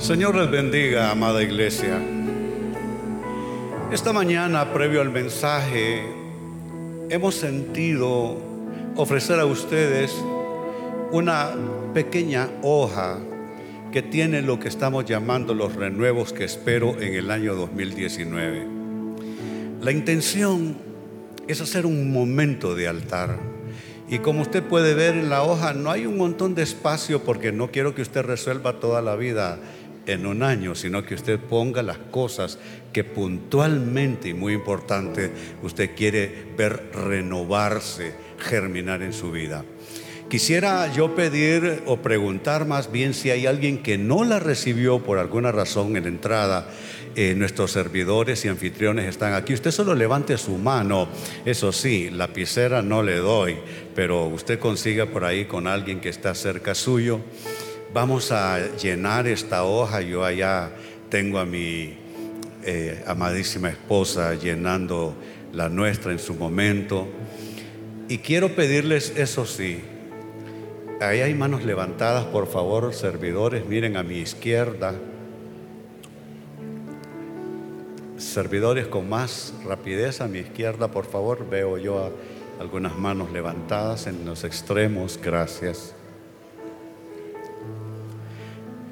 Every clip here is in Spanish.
Señor les bendiga, amada iglesia. Esta mañana, previo al mensaje, hemos sentido ofrecer a ustedes una pequeña hoja que tiene lo que estamos llamando los renuevos que espero en el año 2019. La intención es hacer un momento de altar. Y como usted puede ver en la hoja, no hay un montón de espacio porque no quiero que usted resuelva toda la vida en un año, sino que usted ponga las cosas que puntualmente y muy importante usted quiere ver renovarse, germinar en su vida. Quisiera yo pedir o preguntar más bien si hay alguien que no la recibió por alguna razón en entrada. Eh, nuestros servidores y anfitriones están aquí. Usted solo levante su mano. Eso sí, lapicera no le doy, pero usted consiga por ahí con alguien que está cerca suyo. Vamos a llenar esta hoja. Yo allá tengo a mi eh, amadísima esposa llenando la nuestra en su momento. Y quiero pedirles, eso sí, ahí hay manos levantadas, por favor, servidores, miren a mi izquierda. Servidores con más rapidez a mi izquierda, por favor, veo yo algunas manos levantadas en los extremos, gracias.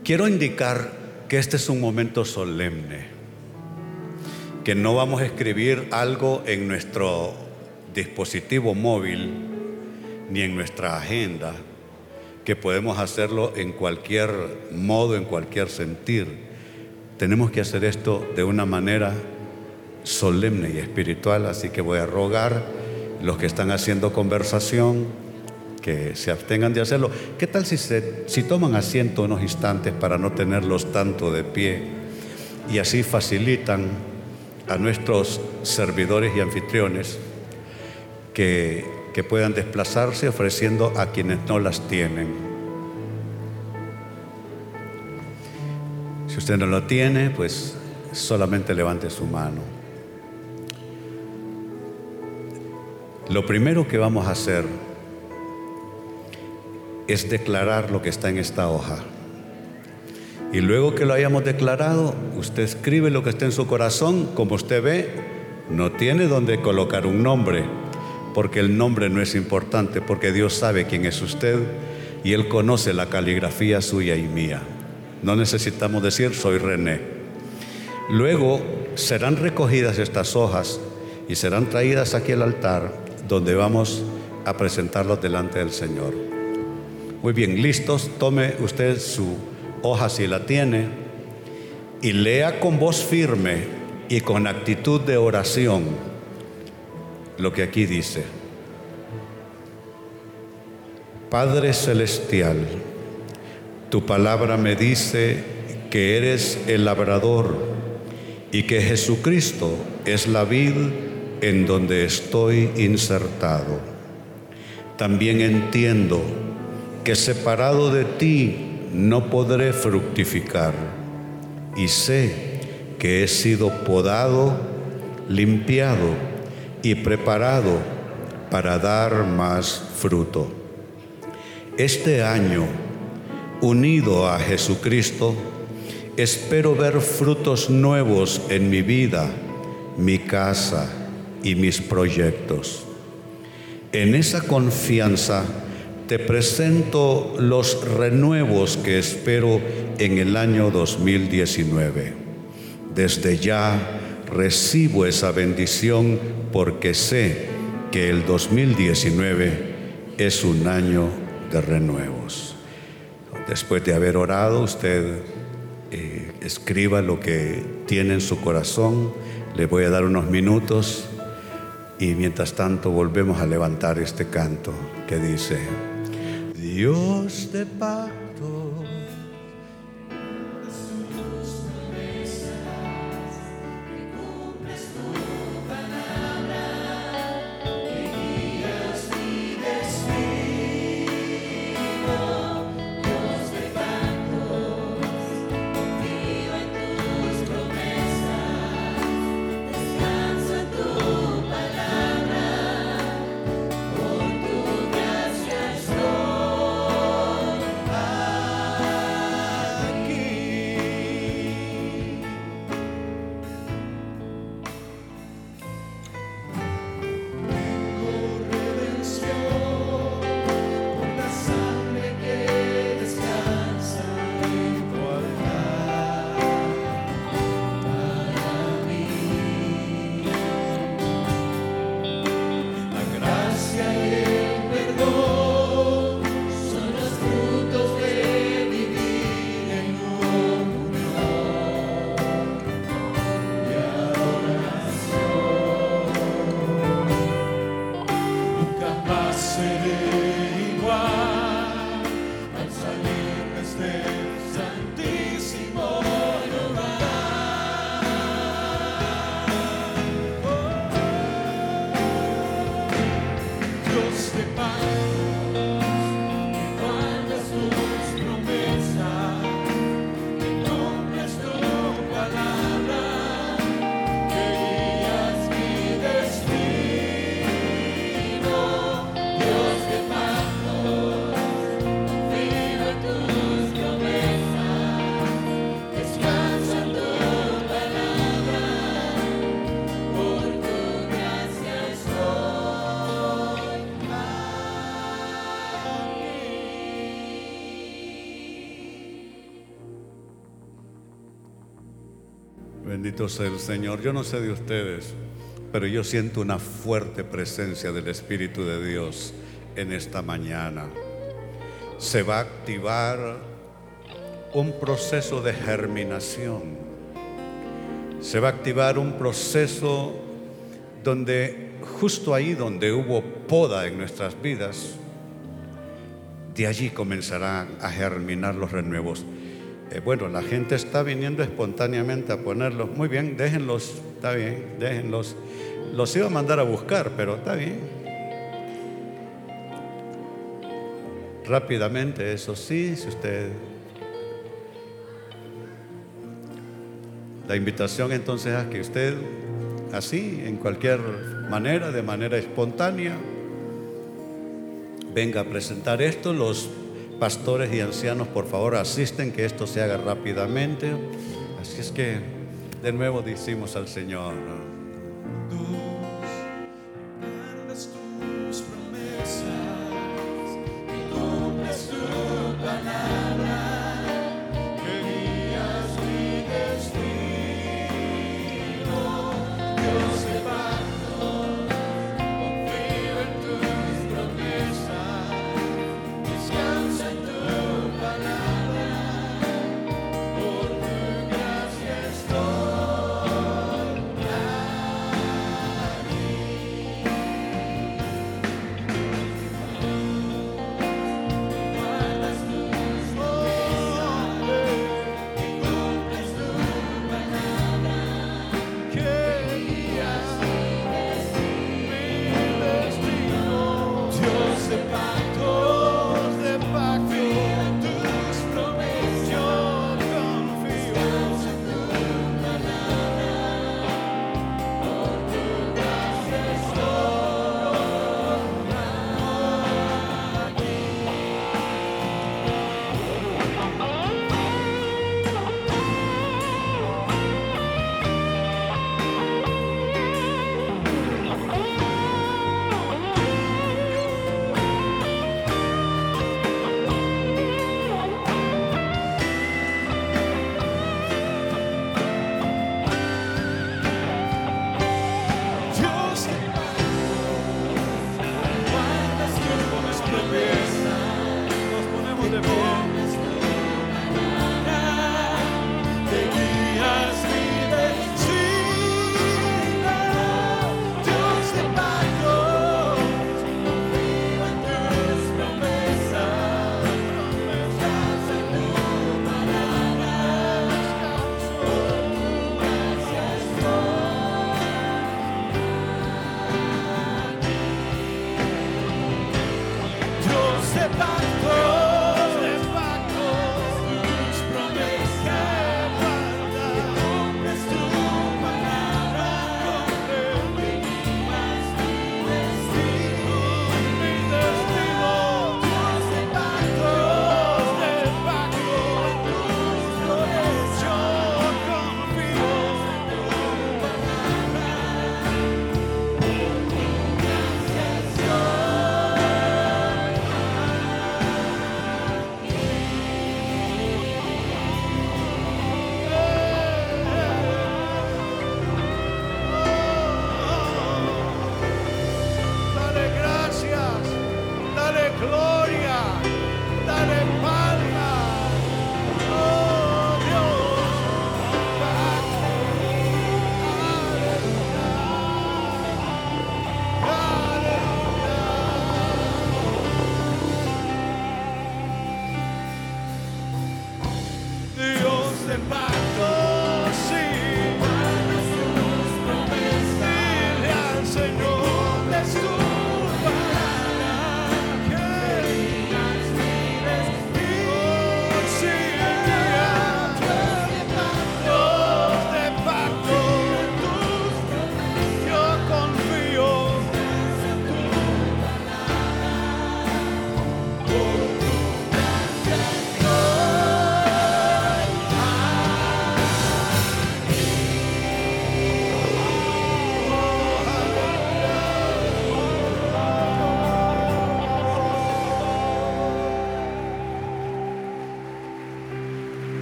Quiero indicar que este es un momento solemne, que no vamos a escribir algo en nuestro dispositivo móvil ni en nuestra agenda, que podemos hacerlo en cualquier modo, en cualquier sentir. Tenemos que hacer esto de una manera solemne y espiritual, así que voy a rogar los que están haciendo conversación, que se abstengan de hacerlo. ¿Qué tal si, se, si toman asiento unos instantes para no tenerlos tanto de pie y así facilitan a nuestros servidores y anfitriones que, que puedan desplazarse ofreciendo a quienes no las tienen? Si usted no lo tiene, pues solamente levante su mano. Lo primero que vamos a hacer es declarar lo que está en esta hoja. Y luego que lo hayamos declarado, usted escribe lo que está en su corazón, como usted ve, no tiene donde colocar un nombre, porque el nombre no es importante, porque Dios sabe quién es usted y Él conoce la caligrafía suya y mía. No necesitamos decir soy René. Luego serán recogidas estas hojas y serán traídas aquí al altar donde vamos a presentarlos delante del Señor. Muy bien, listos. Tome usted su hoja si la tiene y lea con voz firme y con actitud de oración lo que aquí dice. Padre Celestial, tu palabra me dice que eres el labrador y que Jesucristo es la vid en donde estoy insertado. También entiendo que separado de ti no podré fructificar. Y sé que he sido podado, limpiado y preparado para dar más fruto. Este año, unido a Jesucristo, espero ver frutos nuevos en mi vida, mi casa y mis proyectos. En esa confianza, te presento los renuevos que espero en el año 2019. Desde ya recibo esa bendición porque sé que el 2019 es un año de renuevos. Después de haber orado, usted eh, escriba lo que tiene en su corazón. Le voy a dar unos minutos y mientras tanto volvemos a levantar este canto que dice, Dios te paga Bendito sea el Señor. Yo no sé de ustedes, pero yo siento una fuerte presencia del Espíritu de Dios en esta mañana. Se va a activar un proceso de germinación. Se va a activar un proceso donde justo ahí donde hubo poda en nuestras vidas, de allí comenzarán a germinar los renuevos. Eh, bueno, la gente está viniendo espontáneamente a ponerlos. Muy bien, déjenlos, está bien, déjenlos. Los iba a mandar a buscar, pero está bien. Rápidamente, eso sí, si usted... La invitación entonces es que usted, así, en cualquier manera, de manera espontánea, venga a presentar esto. Los pastores y ancianos, por favor, asisten que esto se haga rápidamente. Así es que de nuevo decimos al Señor.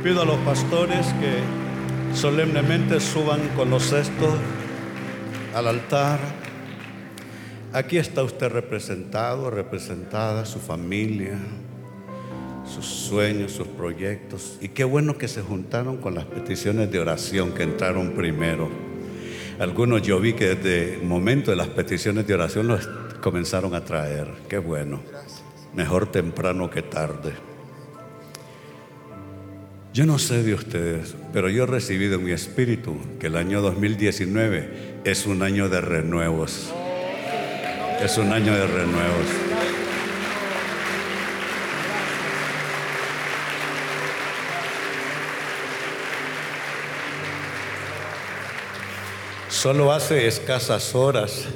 Pido a los pastores que solemnemente suban con los cestos al altar. Aquí está usted representado, representada, su familia, sus sueños, sus proyectos. Y qué bueno que se juntaron con las peticiones de oración que entraron primero. Algunos yo vi que desde el momento de las peticiones de oración los comenzaron a traer. Qué bueno. Mejor temprano que tarde. Yo no sé de ustedes, pero yo he recibido en mi espíritu que el año 2019 es un año de renuevos. Es un año de renuevos. Solo hace escasas horas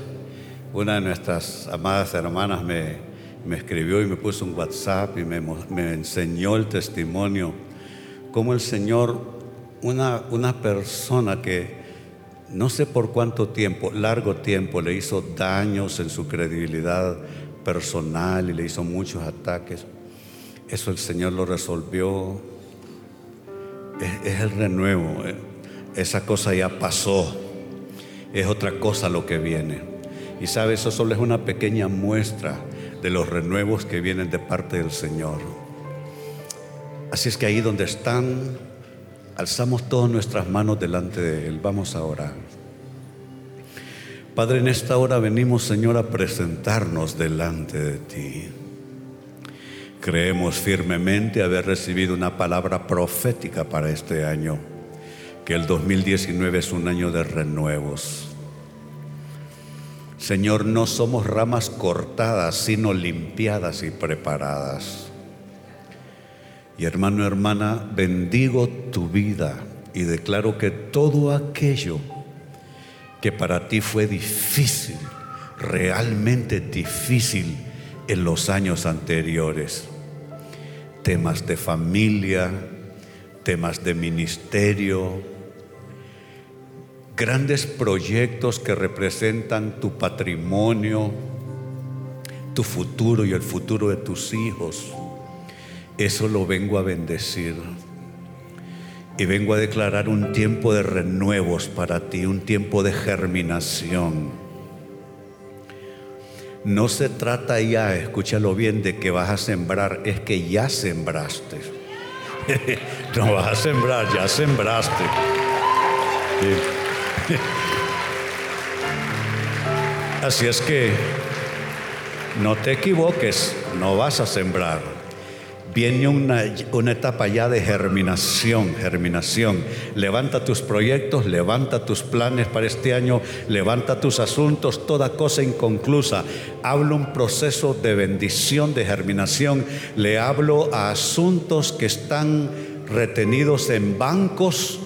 una de nuestras amadas hermanas me, me escribió y me puso un WhatsApp y me, me enseñó el testimonio como el Señor, una, una persona que no sé por cuánto tiempo, largo tiempo, le hizo daños en su credibilidad personal y le hizo muchos ataques. Eso el Señor lo resolvió. Es, es el renuevo. Eh. Esa cosa ya pasó. Es otra cosa lo que viene. Y sabe, eso solo es una pequeña muestra de los renuevos que vienen de parte del Señor. Así es que ahí donde están, alzamos todas nuestras manos delante de Él. Vamos a orar. Padre, en esta hora venimos, Señor, a presentarnos delante de ti. Creemos firmemente haber recibido una palabra profética para este año, que el 2019 es un año de renuevos. Señor, no somos ramas cortadas, sino limpiadas y preparadas. Y hermano, hermana, bendigo tu vida y declaro que todo aquello que para ti fue difícil, realmente difícil en los años anteriores, temas de familia, temas de ministerio, grandes proyectos que representan tu patrimonio, tu futuro y el futuro de tus hijos eso lo vengo a bendecir. Y vengo a declarar un tiempo de renuevos para ti, un tiempo de germinación. No se trata ya, escúchalo bien, de que vas a sembrar, es que ya sembraste. no vas a sembrar, ya sembraste. Así es que no te equivoques, no vas a sembrar Viene una, una, etapa ya de germinación, germinación. Levanta tus proyectos, levanta tus planes para este año, levanta tus asuntos, toda cosa inconclusa. Hablo un proceso de bendición, de germinación. Le hablo a asuntos que están retenidos en bancos.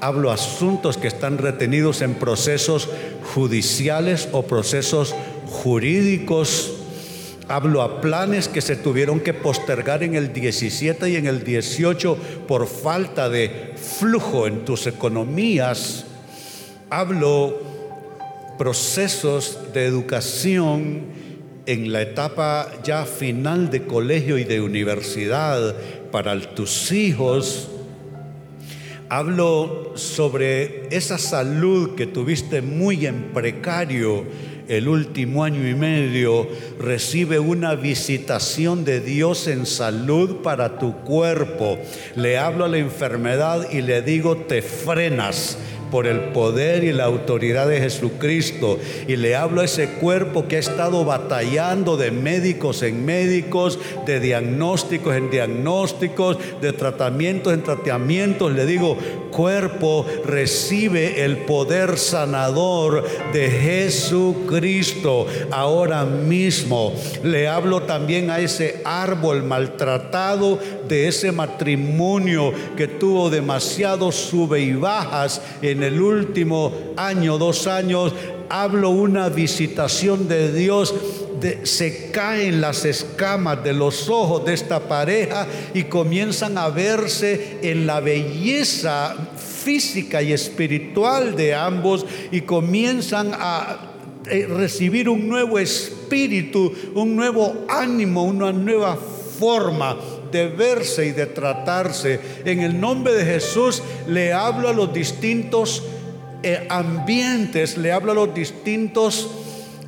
Hablo asuntos que están retenidos en procesos judiciales o procesos jurídicos Hablo a planes que se tuvieron que postergar en el 17 y en el 18 por falta de flujo en tus economías. Hablo procesos de educación en la etapa ya final de colegio y de universidad para tus hijos. Hablo sobre esa salud que tuviste muy en precario el último año y medio, recibe una visitación de Dios en salud para tu cuerpo. Le hablo a la enfermedad y le digo, te frenas por el poder y la autoridad de Jesucristo. Y le hablo a ese cuerpo que ha estado batallando de médicos en médicos, de diagnósticos en diagnósticos, de tratamientos en tratamientos. Le digo, cuerpo recibe el poder sanador de Jesucristo ahora mismo. Le hablo también a ese árbol maltratado de ese matrimonio que tuvo demasiado sube y bajas en en el último año, dos años, hablo una visitación de Dios, se caen las escamas de los ojos de esta pareja y comienzan a verse en la belleza física y espiritual de ambos y comienzan a eh, recibir un nuevo espíritu, un nuevo ánimo, una nueva forma de verse y de tratarse. En el nombre de Jesús le hablo a los distintos eh, ambientes, le hablo a los distintos,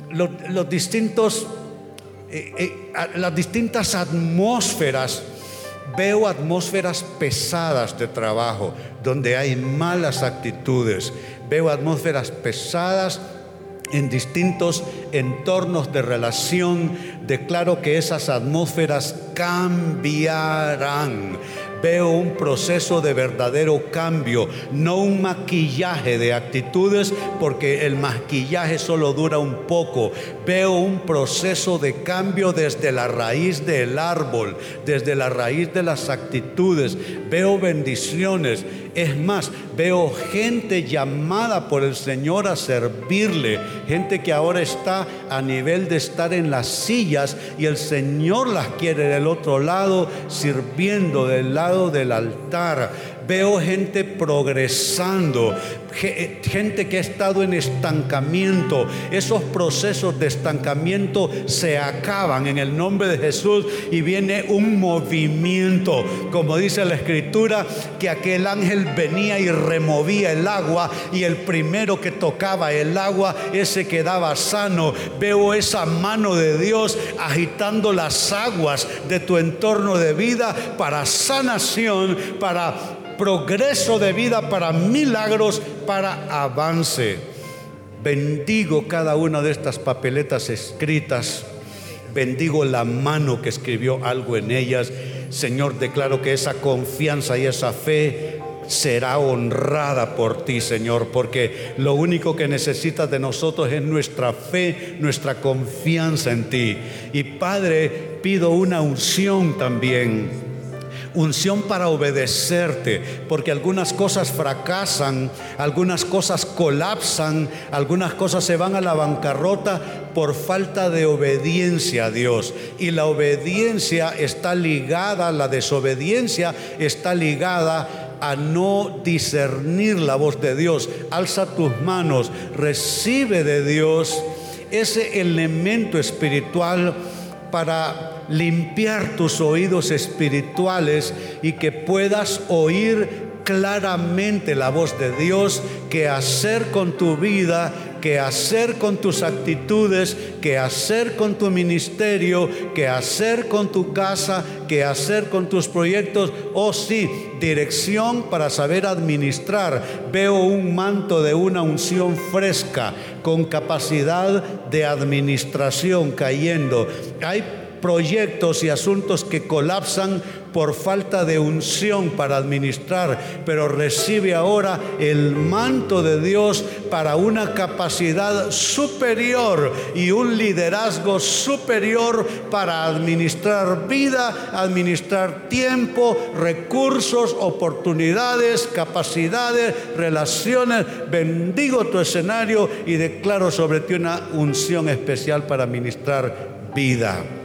los, distintos, eh, eh, las distintas atmósferas. Veo atmósferas pesadas de trabajo, donde hay malas actitudes. Veo atmósferas pesadas en distintos entornos de relación, declaro que esas atmósferas cambiarán. Veo un proceso de verdadero cambio, no un maquillaje de actitudes, porque el maquillaje solo dura un poco. Veo un proceso de cambio desde la raíz del árbol, desde la raíz de las actitudes. Veo bendiciones. Es más, veo gente llamada por el Señor a servirle, gente que ahora está a nivel de estar en las sillas y el Señor las quiere del otro lado, sirviendo del lado del altar. Veo gente progresando, gente que ha estado en estancamiento. Esos procesos de estancamiento se acaban en el nombre de Jesús y viene un movimiento. Como dice la escritura, que aquel ángel venía y removía el agua y el primero que tocaba el agua, ese quedaba sano. Veo esa mano de Dios agitando las aguas de tu entorno de vida para sanación, para progreso de vida, para milagros, para avance. Bendigo cada una de estas papeletas escritas. Bendigo la mano que escribió algo en ellas. Señor, declaro que esa confianza y esa fe será honrada por ti, Señor, porque lo único que necesitas de nosotros es nuestra fe, nuestra confianza en ti. Y Padre, pido una unción también unción para obedecerte, porque algunas cosas fracasan, algunas cosas colapsan, algunas cosas se van a la bancarrota por falta de obediencia a Dios. Y la obediencia está ligada, la desobediencia está ligada a no discernir la voz de Dios. Alza tus manos, recibe de Dios ese elemento espiritual para limpiar tus oídos espirituales y que puedas oír claramente la voz de Dios, que hacer con tu vida, que hacer con tus actitudes, que hacer con tu ministerio, que hacer con tu casa, que hacer con tus proyectos. Oh sí, dirección para saber administrar. Veo un manto de una unción fresca, con capacidad de administración cayendo. Hay proyectos y asuntos que colapsan por falta de unción para administrar, pero recibe ahora el manto de Dios para una capacidad superior y un liderazgo superior para administrar vida, administrar tiempo, recursos, oportunidades, capacidades, relaciones. Bendigo tu escenario y declaro sobre ti una unción especial para administrar vida.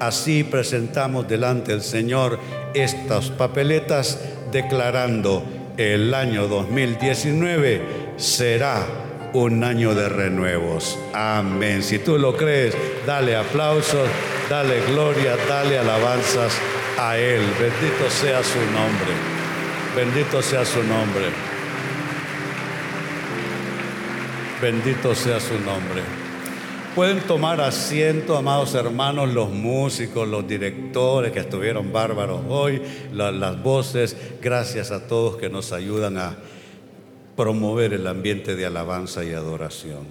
Así presentamos delante del Señor estas papeletas declarando el año 2019 será un año de renuevos. Amén. Si tú lo crees, dale aplausos, dale gloria, dale alabanzas a Él. Bendito sea su nombre. Bendito sea su nombre. Bendito sea su nombre. Pueden tomar asiento, amados hermanos, los músicos, los directores que estuvieron bárbaros hoy, las voces. Gracias a todos que nos ayudan a promover el ambiente de alabanza y adoración.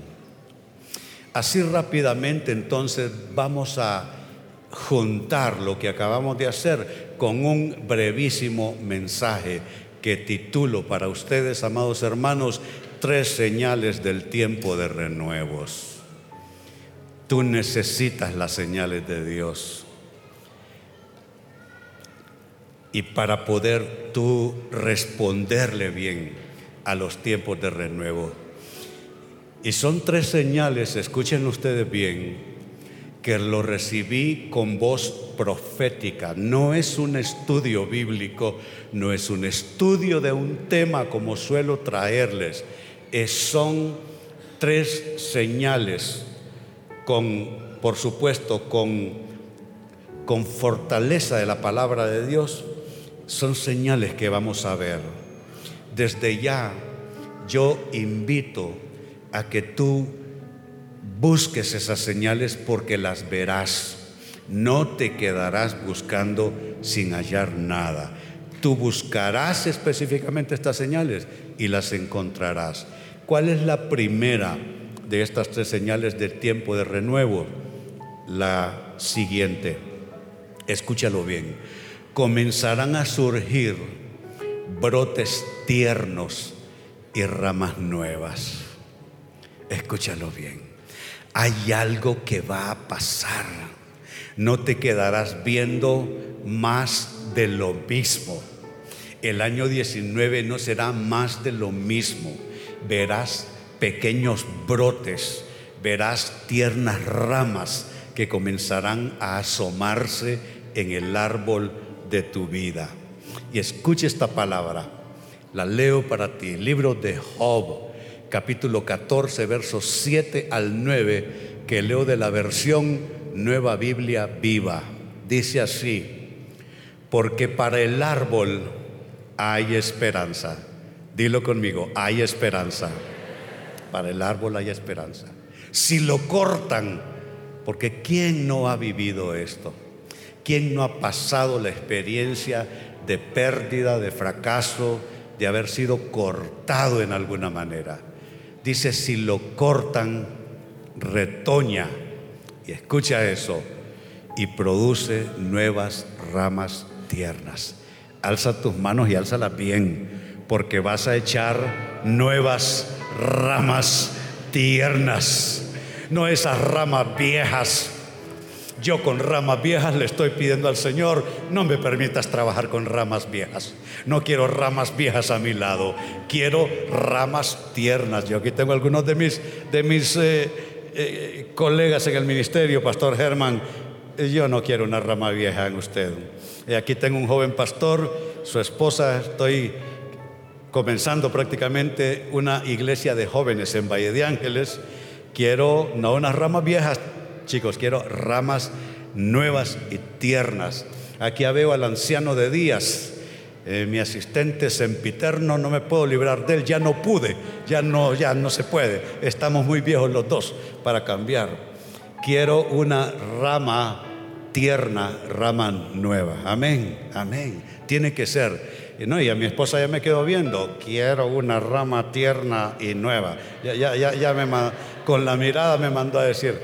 Así rápidamente entonces vamos a juntar lo que acabamos de hacer con un brevísimo mensaje que titulo para ustedes, amados hermanos, tres señales del tiempo de renuevos. Tú necesitas las señales de Dios. Y para poder tú responderle bien a los tiempos de renuevo. Y son tres señales, escuchen ustedes bien, que lo recibí con voz profética. No es un estudio bíblico, no es un estudio de un tema como suelo traerles. Es, son tres señales con, por supuesto, con con fortaleza de la palabra de Dios, son señales que vamos a ver. Desde ya yo invito a que tú busques esas señales porque las verás. No te quedarás buscando sin hallar nada. Tú buscarás específicamente estas señales y las encontrarás. ¿Cuál es la primera de estas tres señales del tiempo de renuevo? La siguiente. Escúchalo bien. Comenzarán a surgir brotes tiernos y ramas nuevas. Escúchalo bien. Hay algo que va a pasar. No te quedarás viendo más de lo mismo. El año 19 no será más de lo mismo. Verás pequeños brotes, verás tiernas ramas que comenzarán a asomarse en el árbol de tu vida. Y escuche esta palabra, la leo para ti, libro de Job, capítulo 14, versos 7 al 9, que leo de la versión Nueva Biblia Viva. Dice así, porque para el árbol hay esperanza. Dilo conmigo, hay esperanza. Para el árbol hay esperanza. Si lo cortan, porque ¿quién no ha vivido esto? ¿Quién no ha pasado la experiencia de pérdida, de fracaso, de haber sido cortado en alguna manera? Dice, si lo cortan, retoña. Y escucha eso. Y produce nuevas ramas tiernas. Alza tus manos y álzalas bien, porque vas a echar nuevas ramas tiernas, no esas ramas viejas. Yo con ramas viejas le estoy pidiendo al Señor, no me permitas trabajar con ramas viejas. No quiero ramas viejas a mi lado, quiero ramas tiernas. Yo aquí tengo algunos de mis, de mis eh, eh, colegas en el ministerio, Pastor Germán. Yo no quiero una rama vieja en usted. Y aquí tengo un joven pastor, su esposa, estoy comenzando prácticamente una iglesia de jóvenes en Valle de Ángeles. Quiero no unas ramas viejas, chicos, quiero ramas nuevas y tiernas. Aquí veo al anciano de Díaz, eh, mi asistente sempiterno, no me puedo librar de él, ya no pude, ya no, ya no se puede. Estamos muy viejos los dos para cambiar. Quiero una rama tierna, rama nueva. Amén, amén. Tiene que ser. Y, no, y a mi esposa ya me quedó viendo, quiero una rama tierna y nueva. Ya, ya, ya, ya me, con la mirada me mandó a decir,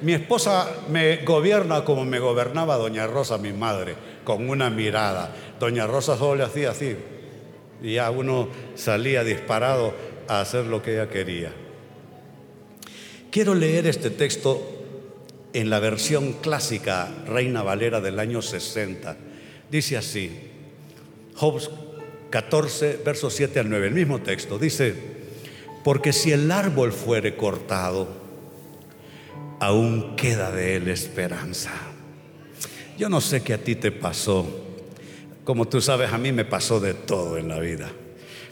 mi esposa me gobierna como me gobernaba doña Rosa, mi madre, con una mirada. Doña Rosa solo le hacía así. Y ya uno salía disparado a hacer lo que ella quería. Quiero leer este texto en la versión clásica Reina Valera del año 60. Dice así, Job 14, versos 7 al 9, el mismo texto, dice, porque si el árbol fuere cortado, aún queda de él esperanza. Yo no sé qué a ti te pasó, como tú sabes, a mí me pasó de todo en la vida,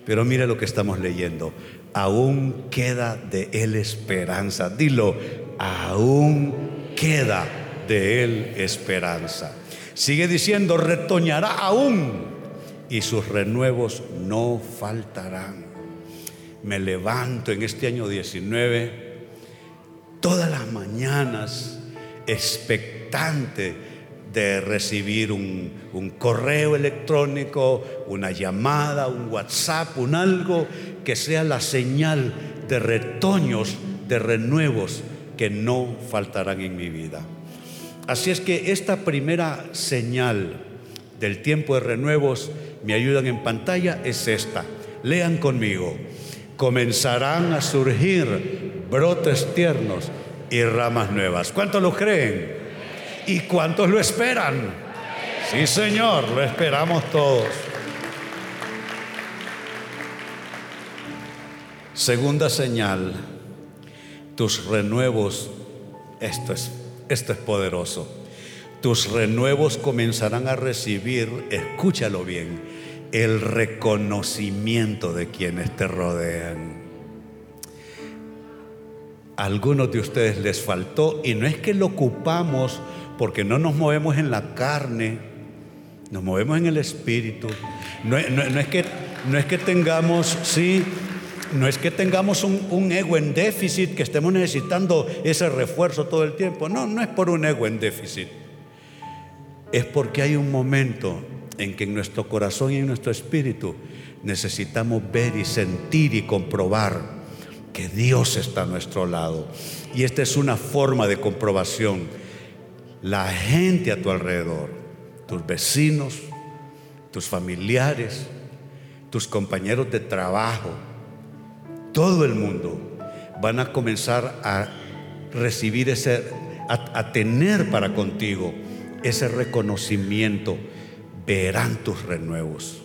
pero mire lo que estamos leyendo, aún queda de él esperanza, dilo, aún queda de él esperanza. Sigue diciendo, retoñará aún y sus renuevos no faltarán. Me levanto en este año 19 todas las mañanas expectante de recibir un, correo electrónico, una llamada, un WhatsApp, un algo que sea la señal de retoños, de renuevos que no faltarán en mi vida. Así es que esta primera señal del tiempo de renuevos me ayudan en pantalla es esta. Lean conmigo. Comenzarán a surgir brotes tiernos y ramas nuevas. ¿Cuántos lo creen? ¿Y cuántos lo esperan? Sí, Señor, lo esperamos todos. Segunda señal, tus renuevos, esto es, esto es poderoso tus renuevos comenzarán a recibir, escúchalo bien, el reconocimiento de quienes te rodean. Algunos de ustedes les faltó y no es que lo ocupamos porque no nos movemos en la carne, nos movemos en el espíritu. No, es, que, no es que tengamos, sí, no es que tengamos un, un, ego en déficit, que estemos necesitando ese refuerzo todo el tiempo. No, no es por un ego en déficit. Es porque hay un momento en que en nuestro corazón y en nuestro espíritu necesitamos ver y sentir y comprobar que Dios está a nuestro lado. Y esta es una forma de comprobación. La gente a tu alrededor, tus vecinos, tus familiares, tus compañeros de trabajo, todo el mundo van a comenzar a recibir ese, a, tener para contigo ese reconocimiento. Verán tus renuevos.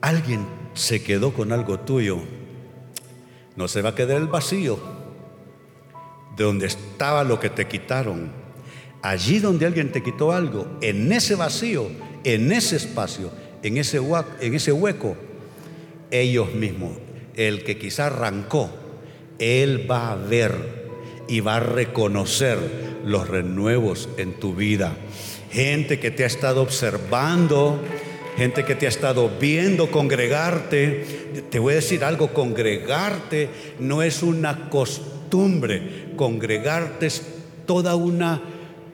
Alguien se quedó con algo tuyo no se va a quedar el vacío de donde estaba lo que te quitaron. Allí donde alguien te quitó algo, en ese vacío, en ese espacio, en ese, hueco, ellos mismos, el que quizá arrancó, él va a ver y va a reconocer los renuevos en tu vida. Gente que te ha estado observando, gente que te ha estado viendo congregarte. Te voy a decir algo, congregarte no es una costumbre, congregarte es toda una,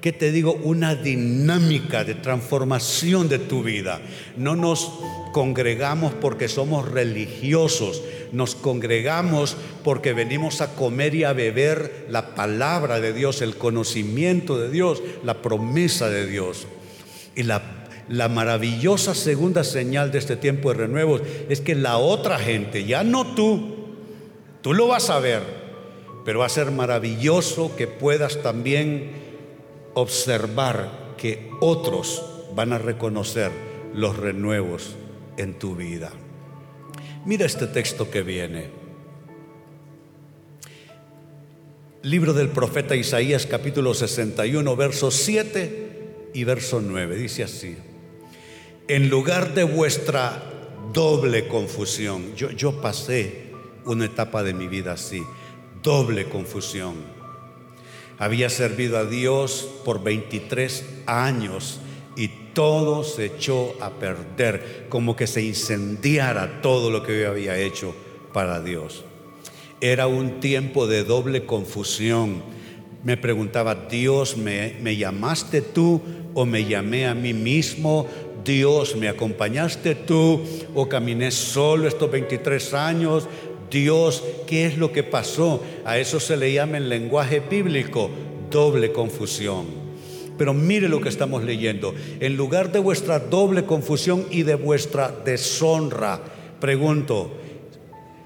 ¿qué te digo? Una dinámica de transformación de tu vida. No nos congregamos porque somos religiosos, nos congregamos porque venimos a comer y a beber la palabra de Dios, el conocimiento de Dios, la promesa de Dios. Y la la maravillosa segunda señal de este tiempo de renuevos es que la otra gente, ya no tú, tú lo vas a ver, pero va a ser maravilloso que puedas también observar que otros van a reconocer los renuevos en tu vida. Mira este texto que viene. Libro del profeta Isaías capítulo 61, verso 7 y verso 9. Dice así en lugar de vuestra doble confusión. Yo, yo pasé una etapa de mi vida así, doble confusión. Había servido a Dios por 23 años y todo se echó a perder, como que se incendiara todo lo que yo había hecho para Dios. Era un tiempo de doble confusión. Me preguntaba, Dios, ¿me, me llamaste tú o me llamé a mí mismo? Dios, ¿me acompañaste tú o caminé solo estos 23 años? Dios, ¿qué es lo que pasó? A eso se le llama en lenguaje bíblico doble confusión. Pero mire lo que estamos leyendo. En lugar de vuestra doble confusión y de vuestra deshonra, pregunto,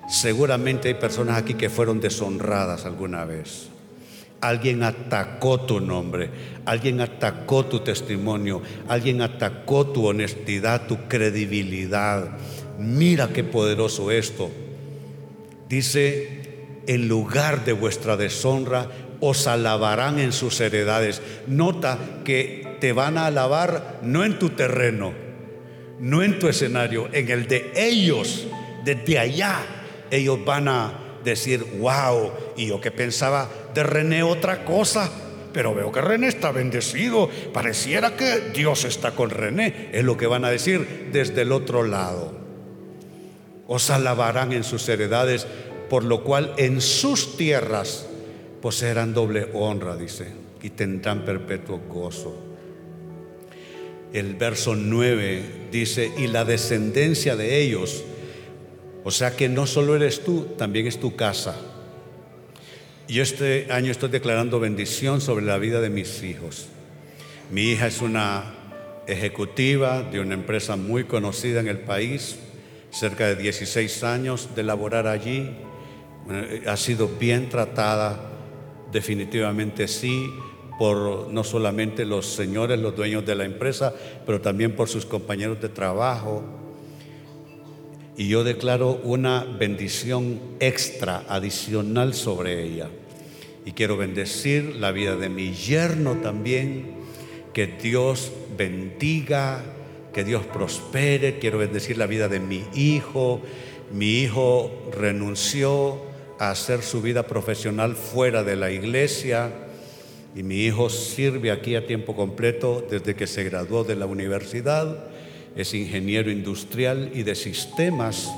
seguramente hay personas aquí que fueron deshonradas alguna vez. Alguien atacó tu nombre, alguien atacó tu testimonio, alguien atacó tu honestidad, tu credibilidad. Mira qué poderoso esto. Dice, en lugar de vuestra deshonra, os alabarán en sus heredades. Nota que te van a alabar no en tu terreno, no en tu escenario, en el de ellos, desde allá. Ellos van a decir, wow, y yo que pensaba de René otra cosa, pero veo que René está bendecido, pareciera que Dios está con René, es lo que van a decir desde el otro lado. Os alabarán en sus heredades, por lo cual en sus tierras poseerán doble honra, dice, y tendrán perpetuo gozo. El verso 9 dice, y la descendencia de ellos, o sea que no solo eres tú, también es tu casa. Y este año estoy declarando bendición sobre la vida de mis hijos. Mi hija es una ejecutiva de una empresa muy conocida en el país, cerca de 16 años de laborar allí. Ha sido bien tratada, definitivamente sí, por no solamente los señores, los dueños de la empresa, pero también por sus compañeros de trabajo, y yo declaro una bendición extra, adicional sobre ella. Y quiero bendecir la vida de mi yerno también, que Dios bendiga, que Dios prospere. Quiero bendecir la vida de mi hijo. Mi hijo renunció a hacer su vida profesional fuera de la iglesia y mi hijo sirve aquí a tiempo completo desde que se graduó de la universidad. Es ingeniero industrial y de sistemas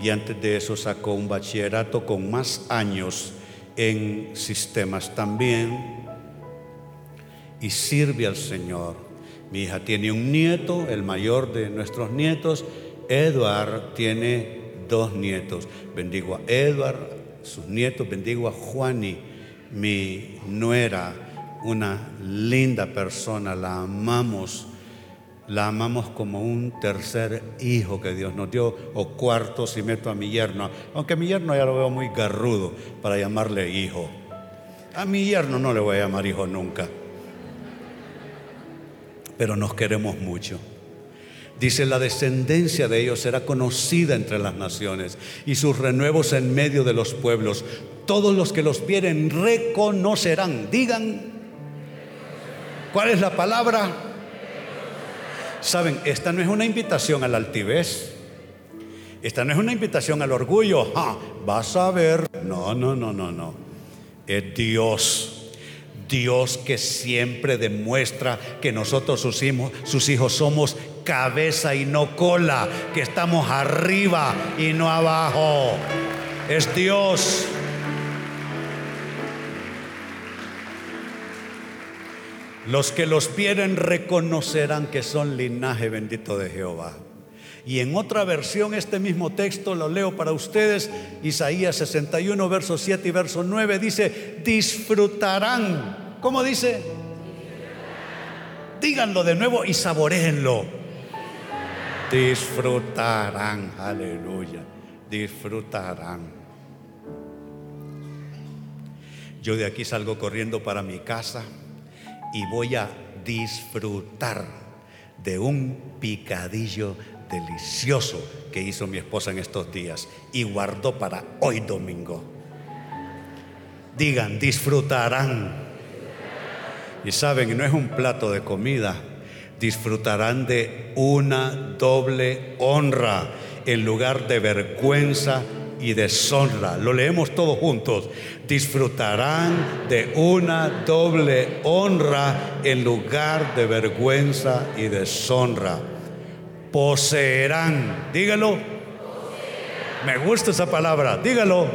y antes de eso sacó un bachillerato con más años en sistemas también y sirve al Señor. Mi hija tiene un nieto, el mayor de nuestros nietos. Edward tiene dos nietos. Bendigo a Edward, sus nietos, bendigo a Juani, mi nuera, una linda persona, la amamos la amamos como un tercer hijo que Dios nos dio, o cuarto si meto a mi yerno, aunque mi yerno ya lo veo muy garrudo para llamarle hijo. A mi yerno no le voy a llamar hijo nunca, pero nos queremos mucho. Dice, la descendencia de ellos será conocida entre las naciones y sus renuevos en medio de los pueblos. Todos los que los vieren reconocerán. Digan, ¿cuál es la palabra? Saben, esta no es una invitación a la altivez. Esta no es una invitación al orgullo. vas a ver. No, no, no, no, no. Es Dios. Dios que siempre demuestra que nosotros sus hijos, sus hijos somos cabeza y no cola, que estamos arriba y no abajo. Es Dios. Los que los vieren reconocerán que son linaje bendito de Jehová. Y en otra versión, este mismo texto lo leo para ustedes, Isaías 61, verso 7 y verso 9, dice, disfrutarán. ¿Cómo dice? Díganlo de nuevo y saboréenlo. Disfrutarán, aleluya, disfrutarán. Yo de aquí salgo corriendo para mi casa y voy a disfrutar de un picadillo delicioso que hizo mi esposa en estos días y guardó para hoy domingo. Digan, disfrutarán. Y saben, no es un plato de comida, disfrutarán de una doble honra en lugar de vergüenza y deshonra. Lo leemos todos juntos. Disfrutarán de una doble honra en lugar de vergüenza y deshonra. Poseerán, dígalo. Me gusta esa palabra, dígalo.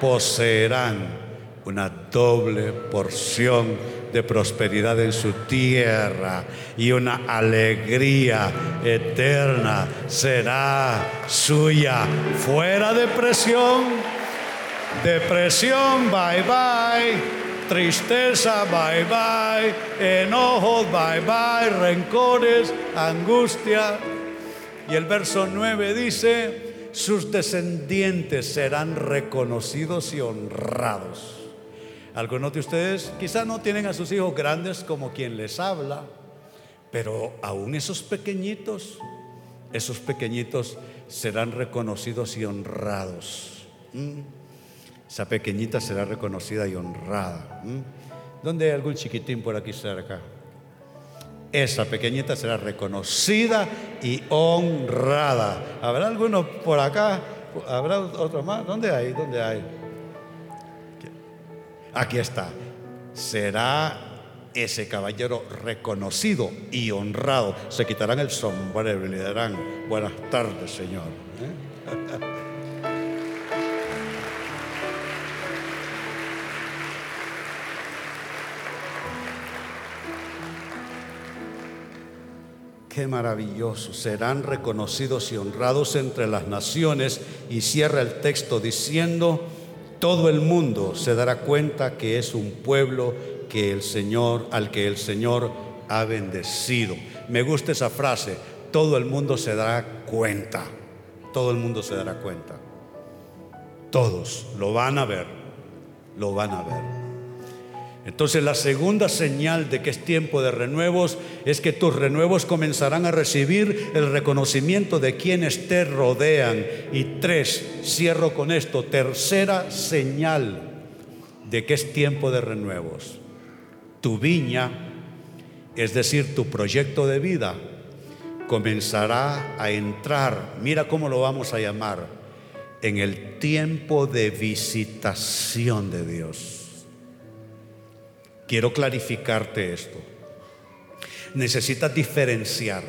Poseerán una doble porción de prosperidad en su tierra y una alegría eterna será suya. Fuera depresión, depresión, bye bye. Tristeza, bye bye. Enojos, bye bye. Rencores, angustia. Y el verso 9 dice, sus descendientes serán reconocidos y honrados. Algunos de ustedes quizás no tienen a sus hijos grandes como quien les habla, pero aún esos pequeñitos, esos pequeñitos serán reconocidos y honrados. Esa pequeñita será reconocida y honrada. ¿Dónde hay algún chiquitín por aquí cerca? Esa pequeñita será reconocida y honrada. ¿Habrá alguno por acá? ¿Habrá otro más? ¿Dónde hay? ¿Dónde hay? Aquí está. Será ese caballero reconocido y honrado. Se quitarán el sombrero y le darán buenas tardes, Señor. ¿eh? Qué maravilloso. Serán reconocidos y honrados entre las naciones. Y cierra el texto diciendo, todo el mundo se dará cuenta que es un pueblo que el Señor, al que el Señor ha bendecido. Me gusta esa frase, todo el mundo se dará cuenta. Todo el mundo se dará cuenta. Todos lo van a ver, lo van a ver. Entonces la segunda señal de que es tiempo de renuevos es que tus renuevos comenzarán a recibir el reconocimiento de quienes te rodean. Y tres, cierro con esto, tercera señal de que es tiempo de renuevos. Tu viña, es decir, tu proyecto de vida, comenzará a entrar, mira cómo lo vamos a llamar, en el tiempo de visitación de Dios. Quiero clarificarte esto. Necesitas diferenciar.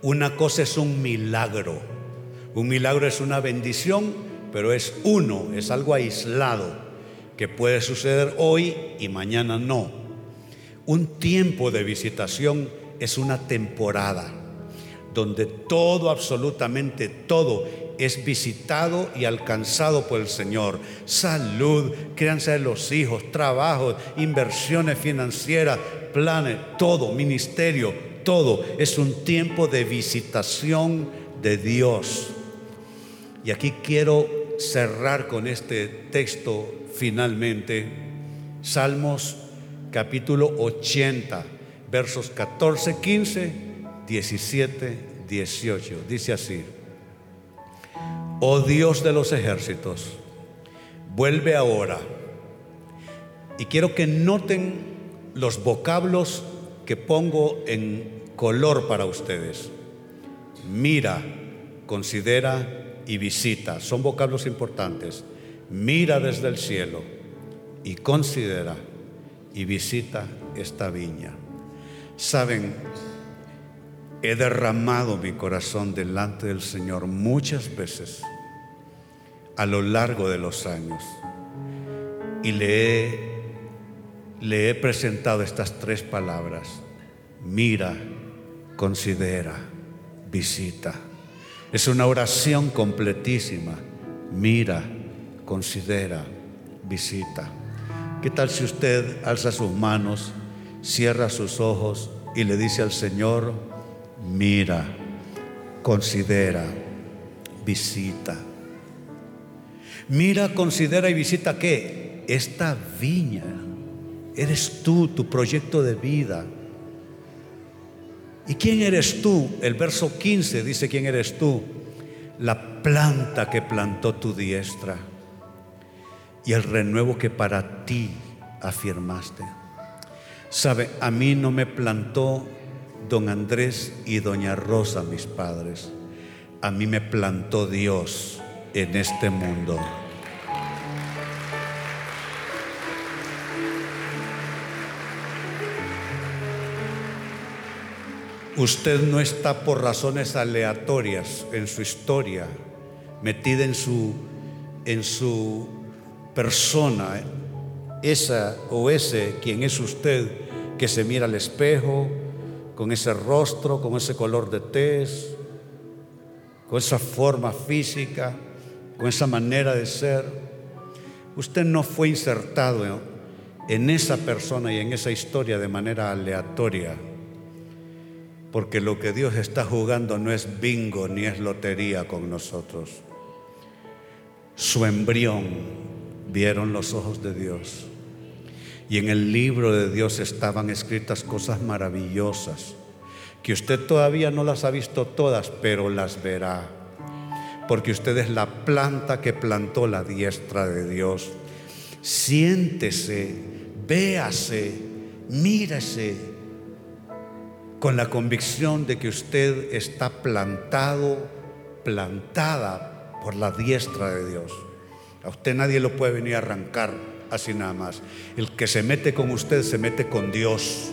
Una cosa es un milagro. Un milagro es una bendición, pero es uno, es algo aislado que puede suceder hoy y mañana no. Un tiempo de visitación es una temporada donde todo, absolutamente todo, es visitado y alcanzado por el Señor. Salud, crianza de los hijos, trabajo, inversiones financieras, planes, todo, ministerio, todo. Es un tiempo de visitación de Dios. Y aquí quiero cerrar con este texto finalmente. Salmos capítulo 80, versos 14, 15, 17, 18. Dice así. Oh Dios de los ejércitos, vuelve ahora. Y quiero que noten los vocablos que pongo en color para ustedes. Mira, considera y visita. Son vocablos importantes. Mira desde el cielo y considera y visita esta viña. Saben, he derramado mi corazón delante del Señor muchas veces a lo largo de los años y le he, le he presentado estas tres palabras. Mira, considera, visita. Es una oración completísima. Mira, considera, visita. ¿Qué tal si usted alza sus manos, cierra sus ojos y le dice al Señor, mira, considera, visita. Mira, considera y visita qué? Esta viña. Eres tú, tu proyecto de vida. ¿Y quién eres tú? El verso 15 dice quién eres tú. La planta que plantó tu diestra y el renuevo que para ti afirmaste. Sabe, a mí no me plantó don Andrés y doña Rosa, mis padres. A mí me plantó Dios en este mundo. Usted no está por razones aleatorias en su historia, metida en su, en su persona, esa o ese quien es usted que se mira al espejo, con ese rostro, con ese color de tez, con esa forma física, con esa manera de ser. Usted no fue insertado en esa persona y en esa historia de manera aleatoria, porque lo que Dios está jugando no es bingo ni es lotería con nosotros. Su embrión vieron los ojos de Dios y en el libro de Dios estaban escritas cosas maravillosas, que usted todavía no las ha visto todas, pero las verá. Porque usted es la planta que plantó la diestra de Dios. Siéntese, véase, mírese con la convicción de que usted está plantado, plantada por la diestra de Dios. A usted nadie lo puede venir a arrancar así nada más. El que se mete con usted se mete con Dios,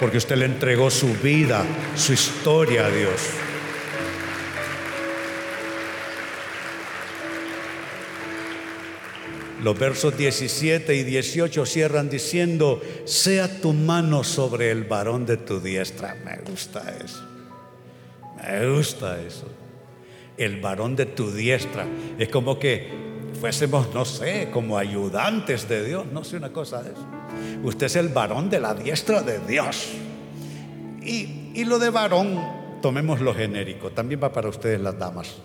porque usted le entregó su vida, su historia a Dios. Los versos 17 y 18 cierran diciendo, sea tu mano sobre el varón de tu diestra. Me gusta eso. Me gusta eso. El varón de tu diestra. Es como que fuésemos, no sé, como ayudantes de Dios, no sé una cosa de eso. Usted es el varón de la diestra de Dios. Y, y lo de varón, tomemos lo genérico, también va para ustedes las damas.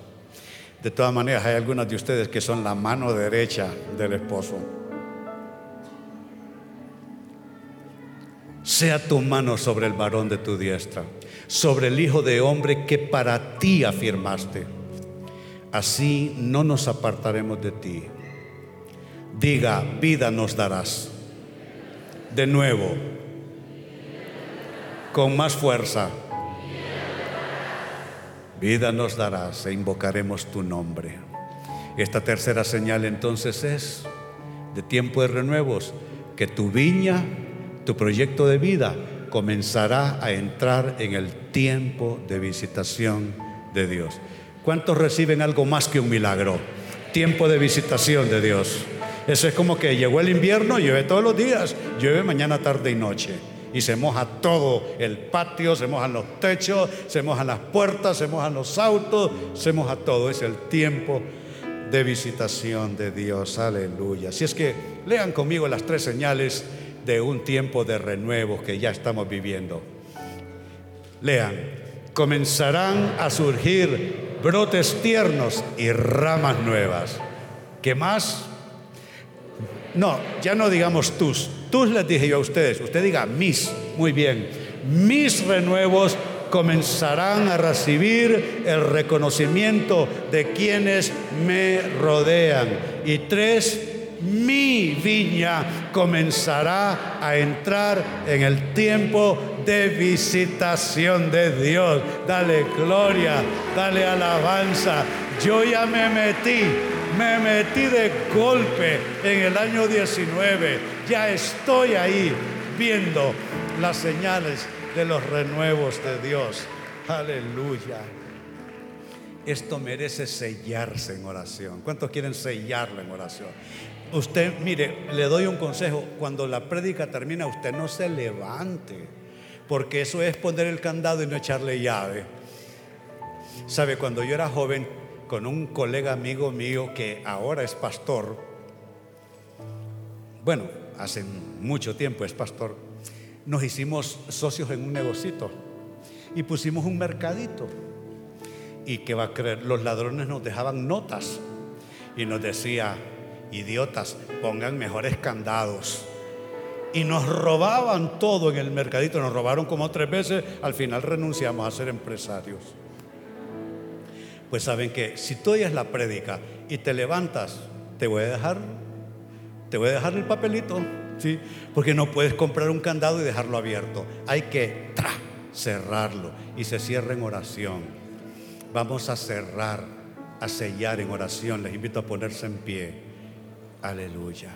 De todas maneras, hay algunas de ustedes que son la mano derecha del esposo. Sea tu mano sobre el varón de tu diestra, sobre el hijo de hombre que para ti afirmaste así no nos apartaremos de ti. Diga, vida nos darás. De nuevo, con más fuerza. Vida nos darás e invocaremos tu nombre. Esta tercera señal entonces es de tiempo de renuevos, que tu viña tu proyecto de vida comenzará a entrar en el tiempo de visitación de Dios. ¿Cuántos reciben algo más que un milagro? Tiempo de visitación de Dios. Eso es como que llegó el invierno, llueve todos los días, llueve mañana, tarde y noche. Y se moja todo el patio, se mojan los techos, se mojan las puertas, se mojan los autos, se moja todo. Es el tiempo de visitación de Dios. Aleluya. Si es que lean conmigo las tres señales de un tiempo de renuevo que ya estamos viviendo. Lean, comenzarán a surgir brotes tiernos y ramas nuevas. ¿Qué más? No, ya no digamos tus. Tus les dije yo a ustedes. Usted diga mis. Muy bien. Mis renuevos comenzarán a recibir el reconocimiento de quienes me rodean. Y tres, mi viña comenzará a entrar en el tiempo de visitación de Dios. Dale gloria, dale alabanza. Yo ya me metí, me metí de golpe en el año 19. Ya estoy ahí viendo las señales de los renuevos de Dios. Aleluya. Esto merece sellarse en oración. ¿Cuántos quieren sellarlo en oración? Usted, mire, le doy un consejo. Cuando la prédica termina, usted no se levante, porque eso es poner el candado y no echarle llave. Sabe, cuando yo era joven, con un colega amigo mío que ahora es pastor, bueno, hace mucho tiempo es pastor, nos hicimos socios en un negocito y pusimos un mercadito. ¿Y qué va a creer? Los ladrones nos dejaban notas y nos decía, idiotas, pongan mejores candados. Y nos robaban todo en el mercadito, nos robaron como tres veces, al final renunciamos a ser empresarios. Pues saben que si tú oyes la prédica y te levantas, te voy a dejar, te voy a dejar el papelito, ¿sí? Porque no puedes comprar un candado y dejarlo abierto. Hay que cerrarlo y se cierra en oración. Vamos a cerrar, a sellar en oración. Les invito a ponerse en pie. Aleluya.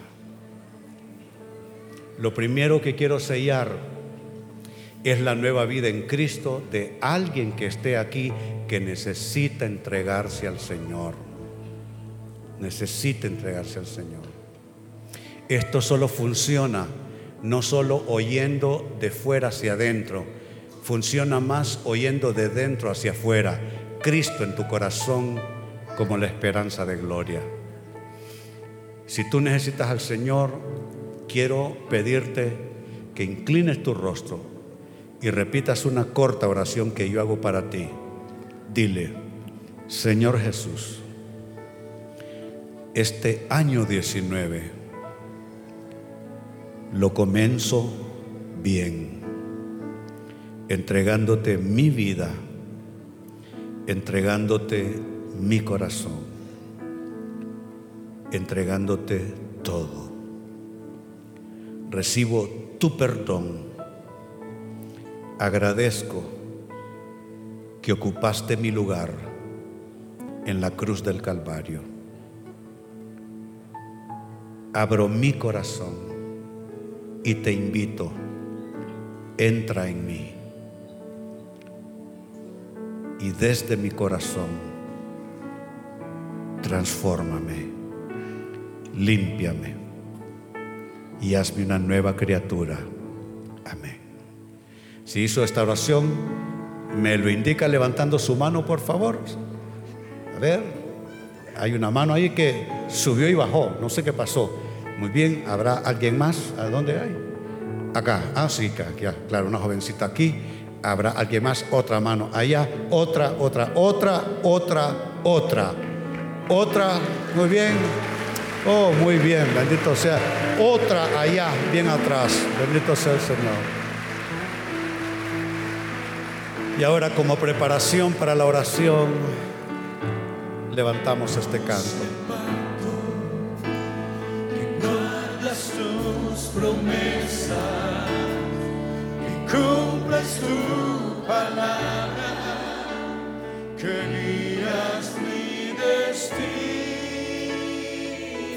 Lo primero que quiero sellar es la nueva vida en Cristo de alguien que esté aquí que necesita entregarse al Señor. Necesita entregarse al Señor. Esto solo funciona no solo oyendo de fuera hacia adentro, funciona más oyendo de dentro hacia afuera. Cristo en tu corazón como la esperanza de gloria. Si tú necesitas al Señor, quiero pedirte que inclines tu rostro y repitas una corta oración que yo hago para ti. Dile, Señor Jesús, este año 19 lo comienzo bien, entregándote mi vida, entregándote mi corazón entregándote todo. Recibo tu perdón. Agradezco que ocupaste mi lugar en la cruz del Calvario. Abro mi corazón y te invito, entra en mí. Y desde mi corazón, transfórmame límpiame y hazme una nueva criatura. Amén. Si hizo esta oración, me lo indica levantando su mano, por favor. A ver, hay una mano ahí que subió y bajó, no sé qué pasó. Muy bien, ¿habrá alguien más? ¿A dónde hay? Acá, ah, sí, aquí, claro, una jovencita aquí. Habrá alguien más, otra mano allá, otra, otra, otra, otra, otra, otra. Muy bien. Oh, muy bien, bendito sea. Otra allá, bien atrás. Bendito sea el Señor. Y ahora como preparación para la oración, levantamos este canto. Tus promesas, tu palabra, que mi destino.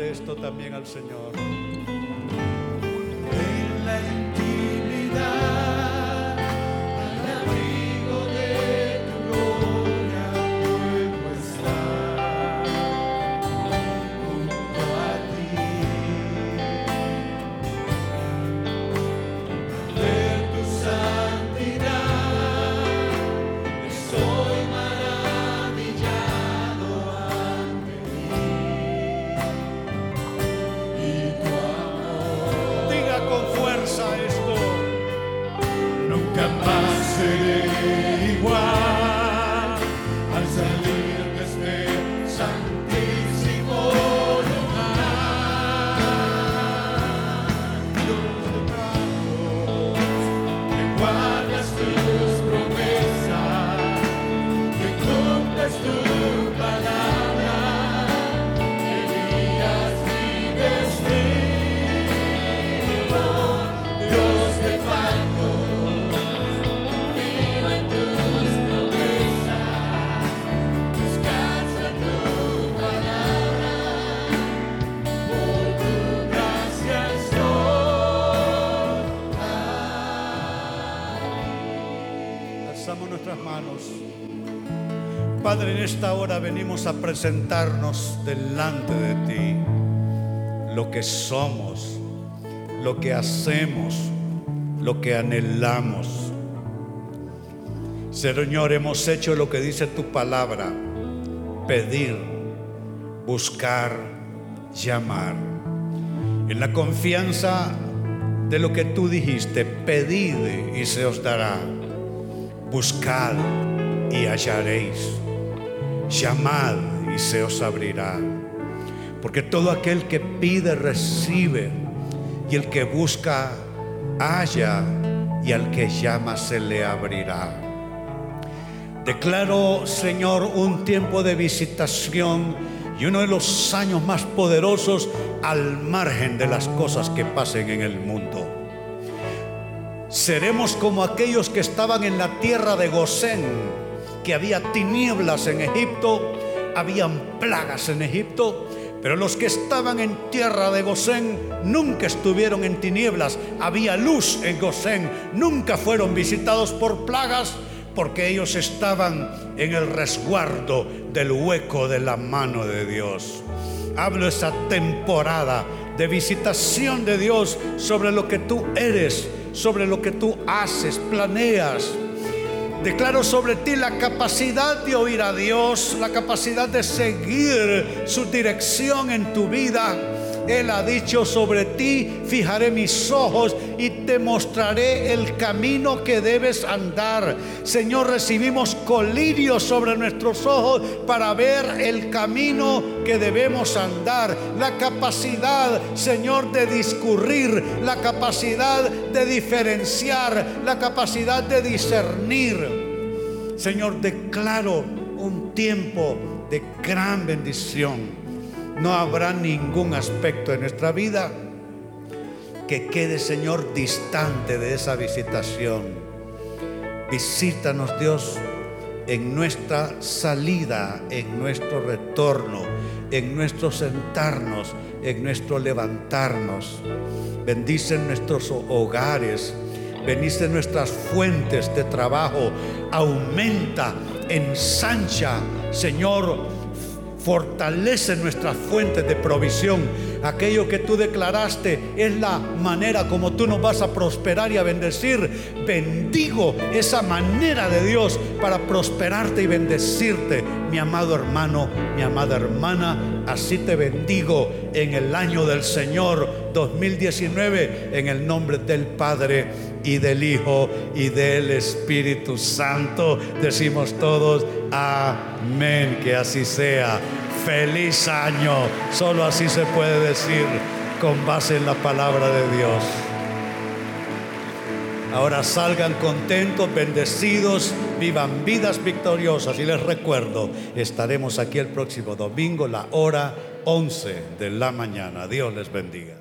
Esto también al Señor. Esta hora venimos a presentarnos delante de ti lo que somos, lo que hacemos, lo que anhelamos. Señor, hemos hecho lo que dice tu palabra, pedir, buscar, llamar. En la confianza de lo que tú dijiste, pedid y se os dará. Buscad y hallaréis. Llamad y se os abrirá. Porque todo aquel que pide recibe, y el que busca halla, y al que llama se le abrirá. Declaro, Señor, un tiempo de visitación y uno de los años más poderosos al margen de las cosas que pasen en el mundo. Seremos como aquellos que estaban en la tierra de Gosén, que había tinieblas en Egipto, habían plagas en Egipto, pero los que estaban en tierra de Gosén nunca estuvieron en tinieblas, había luz en Gosén, nunca fueron visitados por plagas porque ellos estaban en el resguardo del hueco de la mano de Dios. Hablo esa temporada de visitación de Dios sobre lo que tú eres, sobre lo que tú haces, planeas. Declaro sobre ti la capacidad de oír a Dios, la capacidad de seguir su dirección en tu vida. Él ha dicho sobre ti, fijaré mis ojos y te mostraré el camino que debes andar. Señor, recibimos colirio sobre nuestros ojos para ver el camino que debemos andar. La capacidad, Señor, de discurrir, la capacidad de diferenciar, la capacidad de discernir. Señor, declaro un tiempo de gran bendición no habrá ningún aspecto de nuestra vida que quede, Señor, distante de esa visitación. Visítanos, Dios, en nuestra salida, en nuestro retorno, en nuestro sentarnos, en nuestro levantarnos. Bendice nuestros hogares, bendice nuestras fuentes de trabajo, aumenta, ensancha, Señor, fortalece nuestras fuentes de provisión aquello que tú declaraste es la manera como tú nos vas a prosperar y a bendecir. Bendigo esa manera de Dios para prosperarte y bendecirte, mi amado hermano, mi amada hermana. Así te bendigo en el año del Señor 2019 en el nombre del Padre y del Hijo y del Espíritu Santo. Decimos todos, amén, que así sea. Feliz año, solo así se puede decir con base en la palabra de Dios. Ahora salgan contentos, bendecidos, vivan vidas victoriosas. Y les recuerdo, estaremos aquí el próximo domingo, la hora 11 de la mañana. Dios les bendiga.